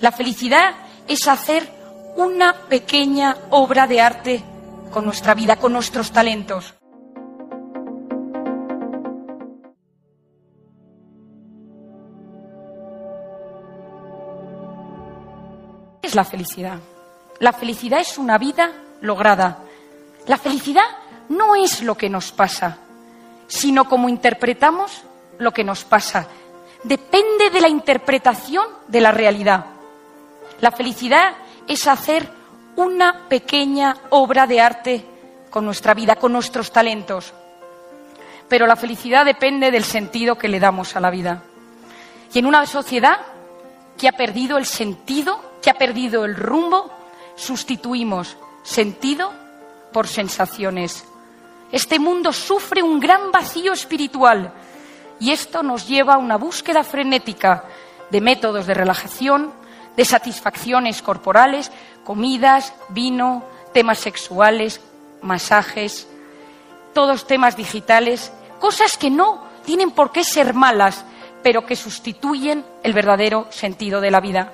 La felicidad es hacer una pequeña obra de arte con nuestra vida, con nuestros talentos. ¿Qué es la felicidad? La felicidad es una vida lograda. La felicidad no es lo que nos pasa, sino cómo interpretamos lo que nos pasa. Depende de la interpretación de la realidad. La felicidad es hacer una pequeña obra de arte con nuestra vida, con nuestros talentos. Pero la felicidad depende del sentido que le damos a la vida. Y en una sociedad que ha perdido el sentido, que ha perdido el rumbo, sustituimos sentido por sensaciones. Este mundo sufre un gran vacío espiritual y esto nos lleva a una búsqueda frenética de métodos de relajación, de satisfacciones corporales, comidas, vino, temas sexuales, masajes, todos temas digitales, cosas que no tienen por qué ser malas, pero que sustituyen el verdadero sentido de la vida.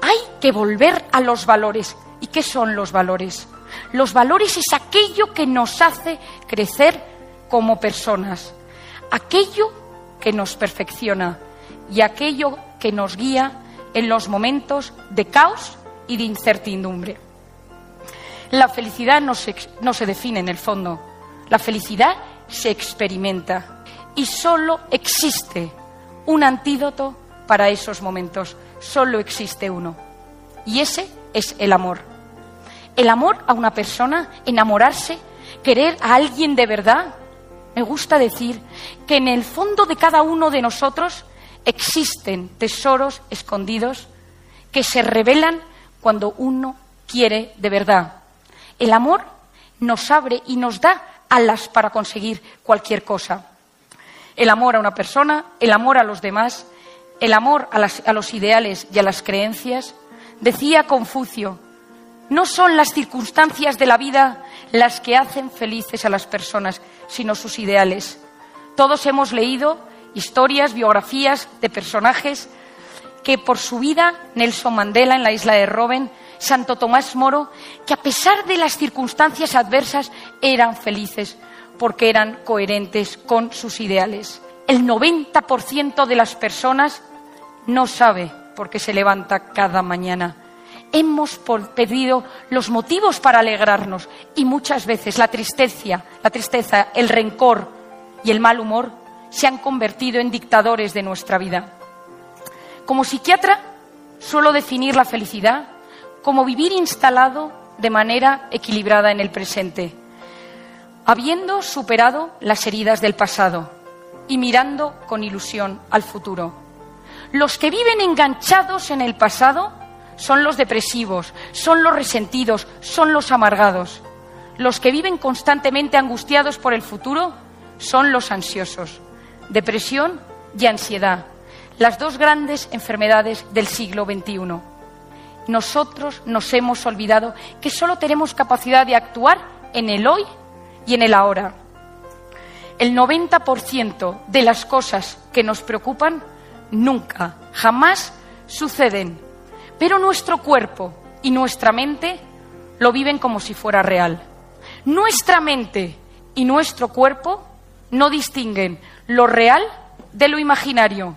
Hay que volver a los valores. ¿Y qué son los valores? Los valores es aquello que nos hace crecer como personas, aquello que nos perfecciona y aquello que nos guía en los momentos de caos y de incertidumbre. La felicidad no se, no se define en el fondo, la felicidad se experimenta y solo existe un antídoto para esos momentos, solo existe uno y ese es el amor. El amor a una persona, enamorarse, querer a alguien de verdad. Me gusta decir que en el fondo de cada uno de nosotros existen tesoros escondidos que se revelan cuando uno quiere de verdad. El amor nos abre y nos da alas para conseguir cualquier cosa. El amor a una persona, el amor a los demás, el amor a, los ideales y a las creencias. Decía Confucio, no son las circunstancias de la vida las que hacen felices a las personas, sino sus ideales. Todos hemos leído historias, biografías de personajes que por su vida, Nelson Mandela en la isla de Robben, Santo Tomás Moro, que a pesar de las circunstancias adversas eran felices porque eran coherentes con sus ideales. El 90% de las personas no sabe por qué se levanta cada mañana. Hemos pedido los motivos para alegrarnos y muchas veces la tristeza, la tristeza, el rencor y el mal humor se han convertido en dictadores de nuestra vida. Como psiquiatra, suelo definir la felicidad como vivir instalado de manera equilibrada en el presente, habiendo superado las heridas del pasado y mirando con ilusión al futuro. Los que viven enganchados en el pasado son los depresivos, son los resentidos, son los amargados. Los que viven constantemente angustiados por el futuro son los ansiosos depresión y ansiedad, las dos grandes enfermedades del siglo XXI. Nosotros nos hemos olvidado que solo tenemos capacidad de actuar en el hoy y en el ahora. El 90% de las cosas que nos preocupan nunca, jamás suceden, pero nuestro cuerpo y nuestra mente lo viven como si fuera real. Nuestra mente y nuestro cuerpo no distinguen lo real de lo imaginario.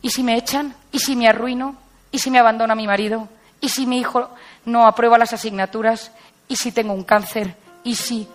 ¿Y si me echan? ¿Y si me arruino? ¿Y si me abandona mi marido? ¿Y si mi hijo no aprueba las asignaturas? ¿Y si tengo un cáncer? ¿Y si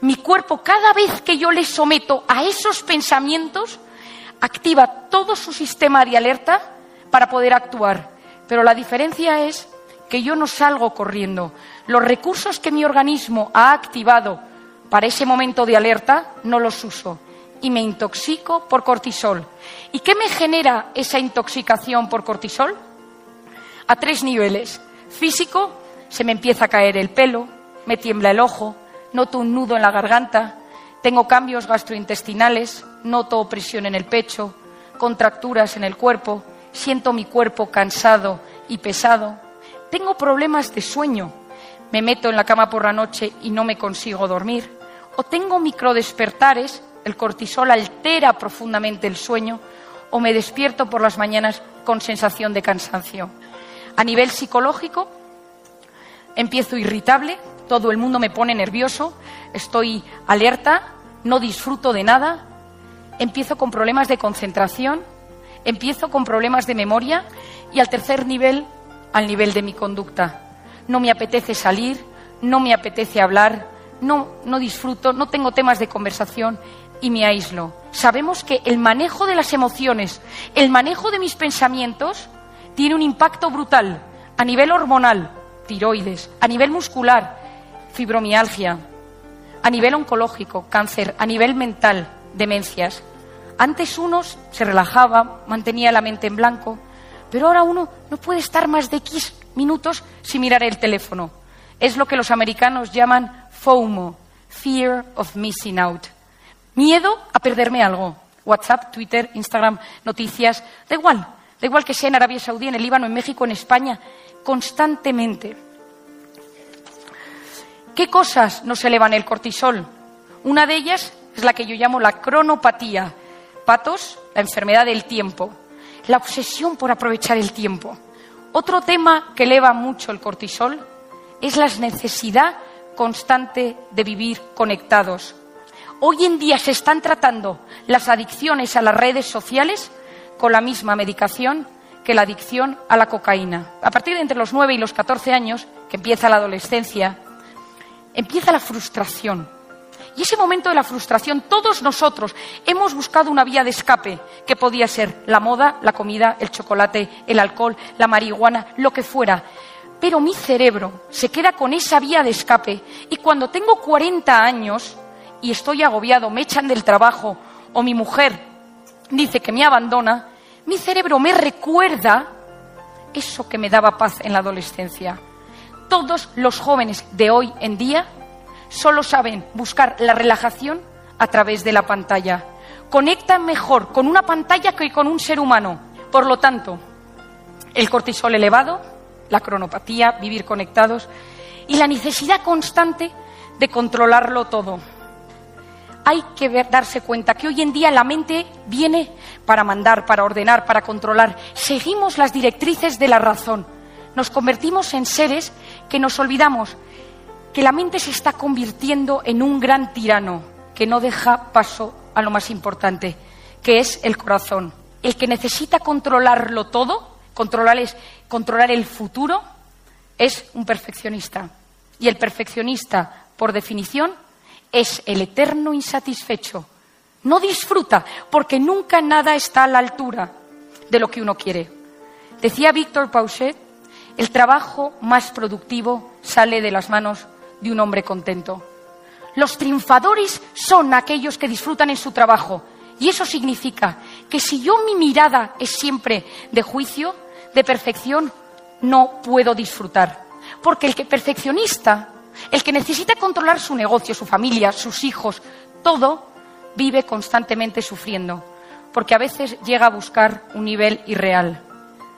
mi cuerpo, cada vez que yo le someto a esos pensamientos, activa todo su sistema de alerta para poder actuar? Pero la diferencia es que yo no salgo corriendo. Los recursos que mi organismo ha activado para ese momento de alerta no los uso y me intoxico por cortisol. ¿Y qué me genera esa intoxicación por cortisol? A tres niveles. Físico, se me empieza a caer el pelo, me tiembla el ojo, noto un nudo en la garganta, tengo cambios gastrointestinales, noto opresión en el pecho, contracturas en el cuerpo, siento mi cuerpo cansado y pesado, tengo problemas de sueño, me meto en la cama por la noche y no me consigo dormir, o tengo microdespertares el cortisol altera profundamente el sueño o me despierto por las mañanas con sensación de cansancio. A nivel psicológico, empiezo irritable, todo el mundo me pone nervioso, estoy alerta, no disfruto de nada, empiezo con problemas de concentración, empiezo con problemas de memoria y al tercer nivel, al nivel de mi conducta. No me apetece salir, no me apetece hablar, no, no disfruto, no tengo temas de conversación y me aíslo. Sabemos que el manejo de las emociones, el manejo de mis pensamientos, tiene un impacto brutal a nivel hormonal, tiroides, a nivel muscular, fibromialgia, a nivel oncológico, cáncer, a nivel mental, demencias. Antes uno se relajaba, mantenía la mente en blanco, pero ahora uno no puede estar más de X minutos sin mirar el teléfono. Es lo que los americanos llaman FOMO, Fear of Missing Out. Miedo a perderme algo. WhatsApp, Twitter, Instagram, noticias, da igual, da igual que sea en Arabia Saudí, en el Líbano, en México, en España, constantemente. ¿Qué cosas nos elevan el cortisol? Una de ellas es la que yo llamo la cronopatía. Patos, la enfermedad del tiempo. La obsesión por aprovechar el tiempo. Otro tema que eleva mucho el cortisol es la necesidad constante de vivir conectados. Hoy en día se están tratando las adicciones a las redes sociales con la misma medicación que la adicción a la cocaína. A partir de entre los 9 y los 14 años, que empieza la adolescencia, empieza la frustración. Y ese momento de la frustración, todos nosotros hemos buscado una vía de escape, que podía ser la moda, la comida, el chocolate, el alcohol, la marihuana, lo que fuera. Pero mi cerebro se queda con esa vía de escape y cuando tengo 40 años y estoy agobiado, me echan del trabajo o mi mujer dice que me abandona, mi cerebro me recuerda eso que me daba paz en la adolescencia todos los jóvenes de hoy en día solo saben buscar la relajación a través de la pantalla. Conectan mejor con una pantalla que con un ser humano. Por lo tanto, el cortisol elevado, la cronopatía, vivir conectados y la necesidad constante de controlarlo todo. Hay que darse cuenta que hoy en día la mente viene para mandar, para ordenar, para controlar. Seguimos las directrices de la razón. Nos convertimos en seres que nos olvidamos que la mente se está convirtiendo en un gran tirano que no deja paso a lo más importante, que es el corazón. El que necesita controlarlo todo, controlar, controlar el futuro, es un perfeccionista. Y el perfeccionista, por definición, es el eterno insatisfecho. No disfruta porque nunca nada está a la altura de lo que uno quiere. Decía Víctor Pauchet el trabajo más productivo sale de las manos de un hombre contento. Los triunfadores son aquellos que disfrutan en su trabajo. Y eso significa que si yo mi mirada es siempre de juicio, de perfección, no puedo disfrutar. Porque el que perfeccionista, el que necesita controlar su negocio, su familia, sus hijos, todo, vive constantemente sufriendo. Porque a veces llega a buscar un nivel irreal.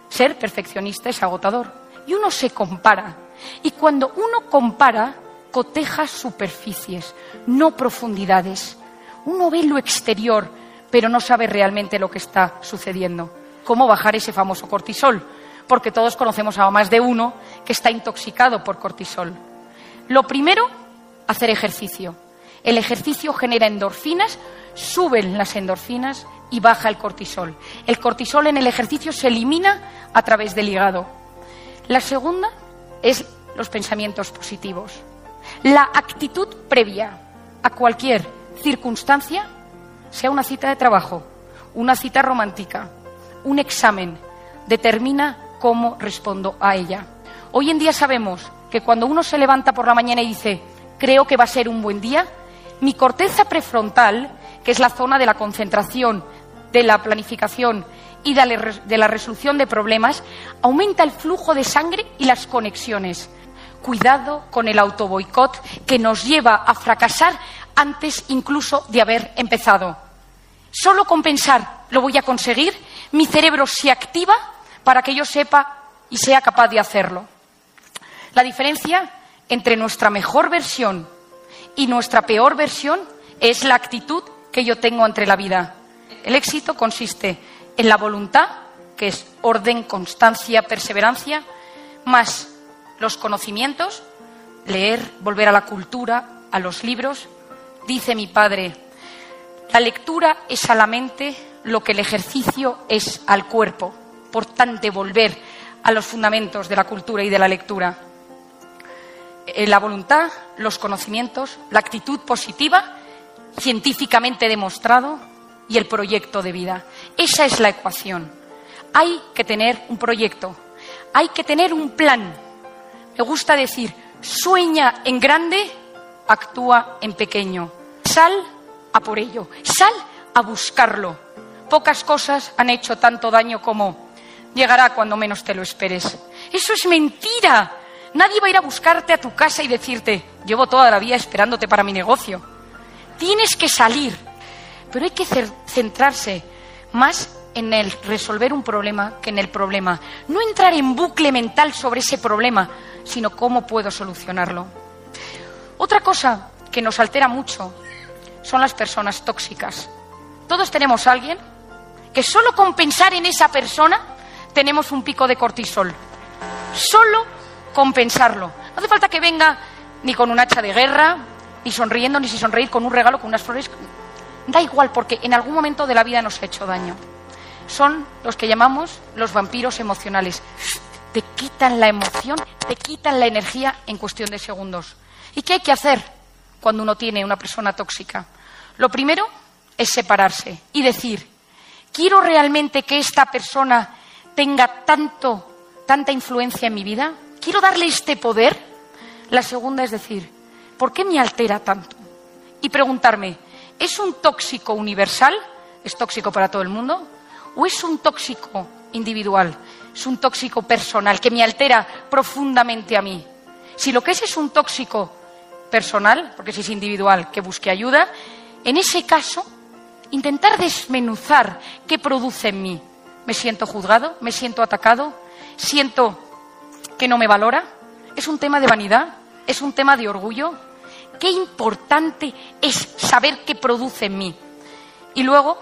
Ser perfeccionista es agotador y uno se compara. Y cuando uno compara, coteja superficies, no profundidades. Uno ve lo exterior, pero no sabe realmente lo que está sucediendo. ¿Cómo bajar ese famoso cortisol? Porque todos conocemos a más de uno que está intoxicado por cortisol. Lo primero, hacer ejercicio. El ejercicio genera endorfinas, suben las endorfinas y baja el cortisol. El cortisol en el ejercicio se elimina a través del hígado. La segunda es los pensamientos positivos. La actitud previa a cualquier circunstancia, sea una cita de trabajo, una cita romántica, un examen, determina cómo respondo a ella. Hoy en día sabemos que cuando uno se levanta por la mañana y dice, creo que va a ser un buen día, mi corteza prefrontal, que es la zona de la concentración, de la planificación y de la resolución de problemas, aumenta el flujo de sangre y las conexiones. Cuidado con el autoboicot que nos lleva a fracasar antes incluso de haber empezado. Solo con pensar lo voy a conseguir, mi cerebro se activa para que yo sepa y sea capaz de hacerlo. La diferencia entre nuestra mejor versión y nuestra peor versión es la actitud que yo tengo ante la vida. El éxito consiste en la voluntad que es orden, constancia, perseverancia, más los conocimientos, leer, volver a la cultura, a los libros. Dice mi padre, la lectura es a la mente lo que el ejercicio es al cuerpo. Por tanto, volver a los fundamentos de la cultura y de la lectura. Eh, la voluntad, los conocimientos, la actitud positiva, científicamente demostrado, y el proyecto de vida. Esa es la ecuación. Hay que tener un proyecto, hay que tener un plan. Me gusta decir, sueña en grande, actúa en pequeño. Sal a por ello, sal a buscarlo. Pocas cosas han hecho tanto daño como llegará cuando menos te lo esperes. Eso es mentira. Nadie va a ir a buscarte a tu casa y decirte, llevo toda la vida esperándote para mi negocio. Tienes que salir, pero hay que centrarse más en el resolver un problema que en el problema. No entrar en bucle mental sobre ese problema, sino cómo puedo solucionarlo. Otra cosa que nos altera mucho son las personas tóxicas. Todos tenemos a alguien que solo con pensar en esa persona tenemos un pico de cortisol. Solo con pensarlo. No hace falta que venga ni con un hacha de guerra, ni sonriendo, ni si sonreír con un regalo, con unas flores. Da igual, porque en algún momento de la vida nos ha hecho daño. Son los que llamamos los vampiros emocionales. Te quitan la emoción, te quitan la energía en cuestión de segundos. ¿Y qué hay que hacer cuando uno tiene una persona tóxica? Lo primero es separarse y decir, ¿quiero realmente que esta persona tenga tanto, tanta influencia en mi vida? ¿Quiero darle este poder? La segunda es decir, ¿por qué me altera tanto? Y preguntarme, ¿Es un tóxico universal? ¿Es tóxico para todo el mundo? ¿O es un tóxico individual? ¿Es un tóxico personal que me altera profundamente a mí? Si lo que es es un tóxico personal, porque si es individual, que busque ayuda, en ese caso, intentar desmenuzar qué produce en mí. ¿Me siento juzgado? ¿Me siento atacado? ¿Siento que no me valora? ¿Es un tema de vanidad? ¿Es un tema de orgullo? qué importante es saber qué produce en mí. Y luego,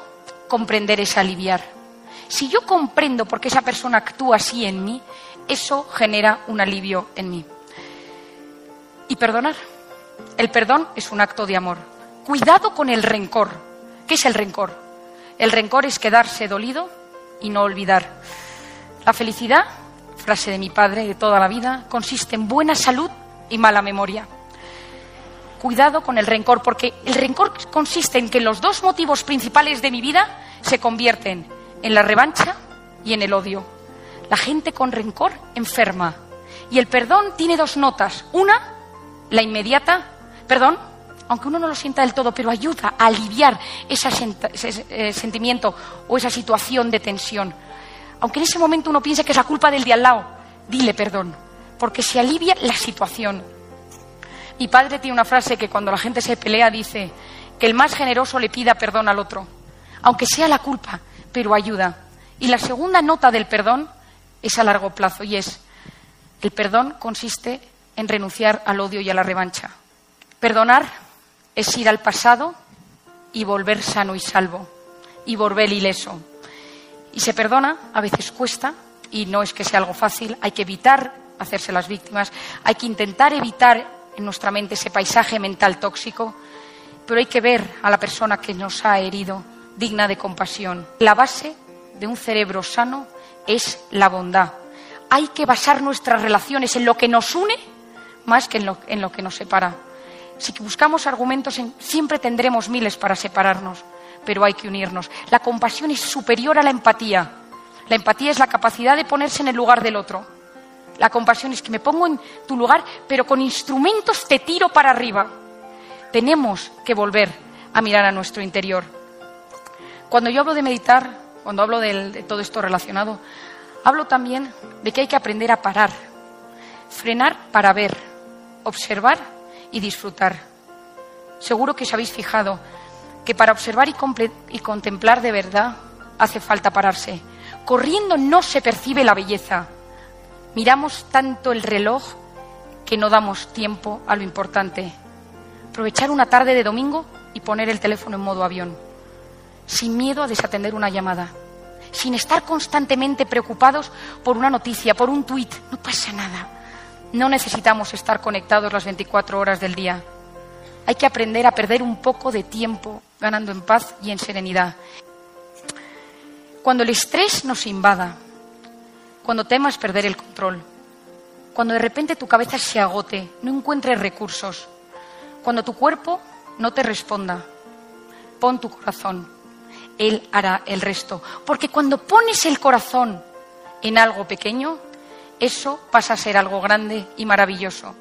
comprender es aliviar. Si yo comprendo por qué esa persona actúa así en mí, eso genera un alivio en mí. Y perdonar. El perdón es un acto de amor. Cuidado con el rencor. ¿Qué es el rencor? El rencor es quedarse dolido y no olvidar. La felicidad, frase de mi padre de toda la vida, consiste en buena salud y mala memoria cuidado con el rencor, porque el rencor consiste en que los dos motivos principales de mi vida se convierten en la revancha y en el odio. La gente con rencor enferma. Y el perdón tiene dos notas. Una, la inmediata, perdón, aunque uno no lo sienta del todo, pero ayuda a aliviar ese eh, sentimiento o esa situación de tensión. Aunque en ese momento uno piense que es la culpa del de al lado, dile perdón, porque se alivia la situación. Mi padre tiene una frase que cuando la gente se pelea dice que el más generoso le pida perdón al otro, aunque sea la culpa, pero ayuda. Y la segunda nota del perdón es a largo plazo y es el perdón consiste en renunciar al odio y a la revancha. Perdonar es ir al pasado y volver sano y salvo y volver ileso. Y se perdona, a veces cuesta, y no es que sea algo fácil, hay que evitar hacerse las víctimas, hay que intentar evitar en nuestra mente ese paisaje mental tóxico, pero hay que ver a la persona que nos ha herido digna de compasión. La base de un cerebro sano es la bondad. Hay que basar nuestras relaciones en lo que nos une más que en lo, lo que nos separa. Si buscamos argumentos, siempre tendremos miles para separarnos, pero hay que unirnos. La compasión es superior a la empatía. La empatía es la capacidad de ponerse en el lugar del otro. La compasión es que me pongo en tu lugar, pero con instrumentos te tiro para arriba. Tenemos que volver a mirar a nuestro interior. Cuando yo hablo de meditar, cuando hablo de, todo esto relacionado, hablo también de que hay que aprender a parar, frenar para ver, observar y disfrutar. Seguro que os habéis fijado que para observar y, y contemplar de verdad hace falta pararse. Corriendo no se percibe la belleza, Miramos tanto el reloj que no damos tiempo a lo importante. Aprovechar una tarde de domingo y poner el teléfono en modo avión, sin miedo a desatender una llamada, sin estar constantemente preocupados por una noticia, por un tuit. No pasa nada. No necesitamos estar conectados las 24 horas del día. Hay que aprender a perder un poco de tiempo ganando en paz y en serenidad. Cuando el estrés nos invada, cuando temas perder el control, cuando de repente tu cabeza se agote, no encuentres recursos, cuando tu cuerpo no te responda, pon tu corazón. Él hará el resto. Porque cuando pones el corazón en algo pequeño, eso pasa a ser algo grande y maravilloso.